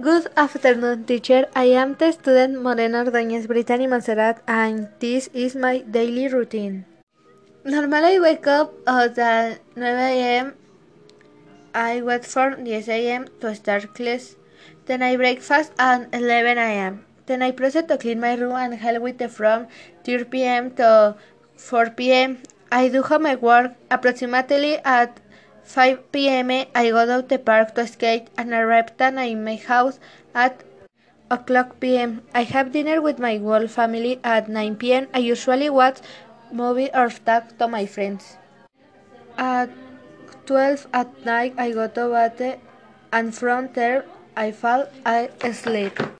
Good afternoon, teacher. I am the student Morena Ordóñez Brittany Monserrat, and this is my daily routine. Normally, I wake up at 9 a.m. I wait for 10 a.m. to start class. Then I breakfast at 11 a.m. Then I proceed to clean my room and help with the from 3 p.m. to 4 p.m. I do homework approximately at 5 p.m. I go to the park to skate and arrive in my house at o'clock p.m. I have dinner with my whole family at 9 p.m. I usually watch movie or talk to my friends. At 12 at night I go to bed and from there I fall asleep.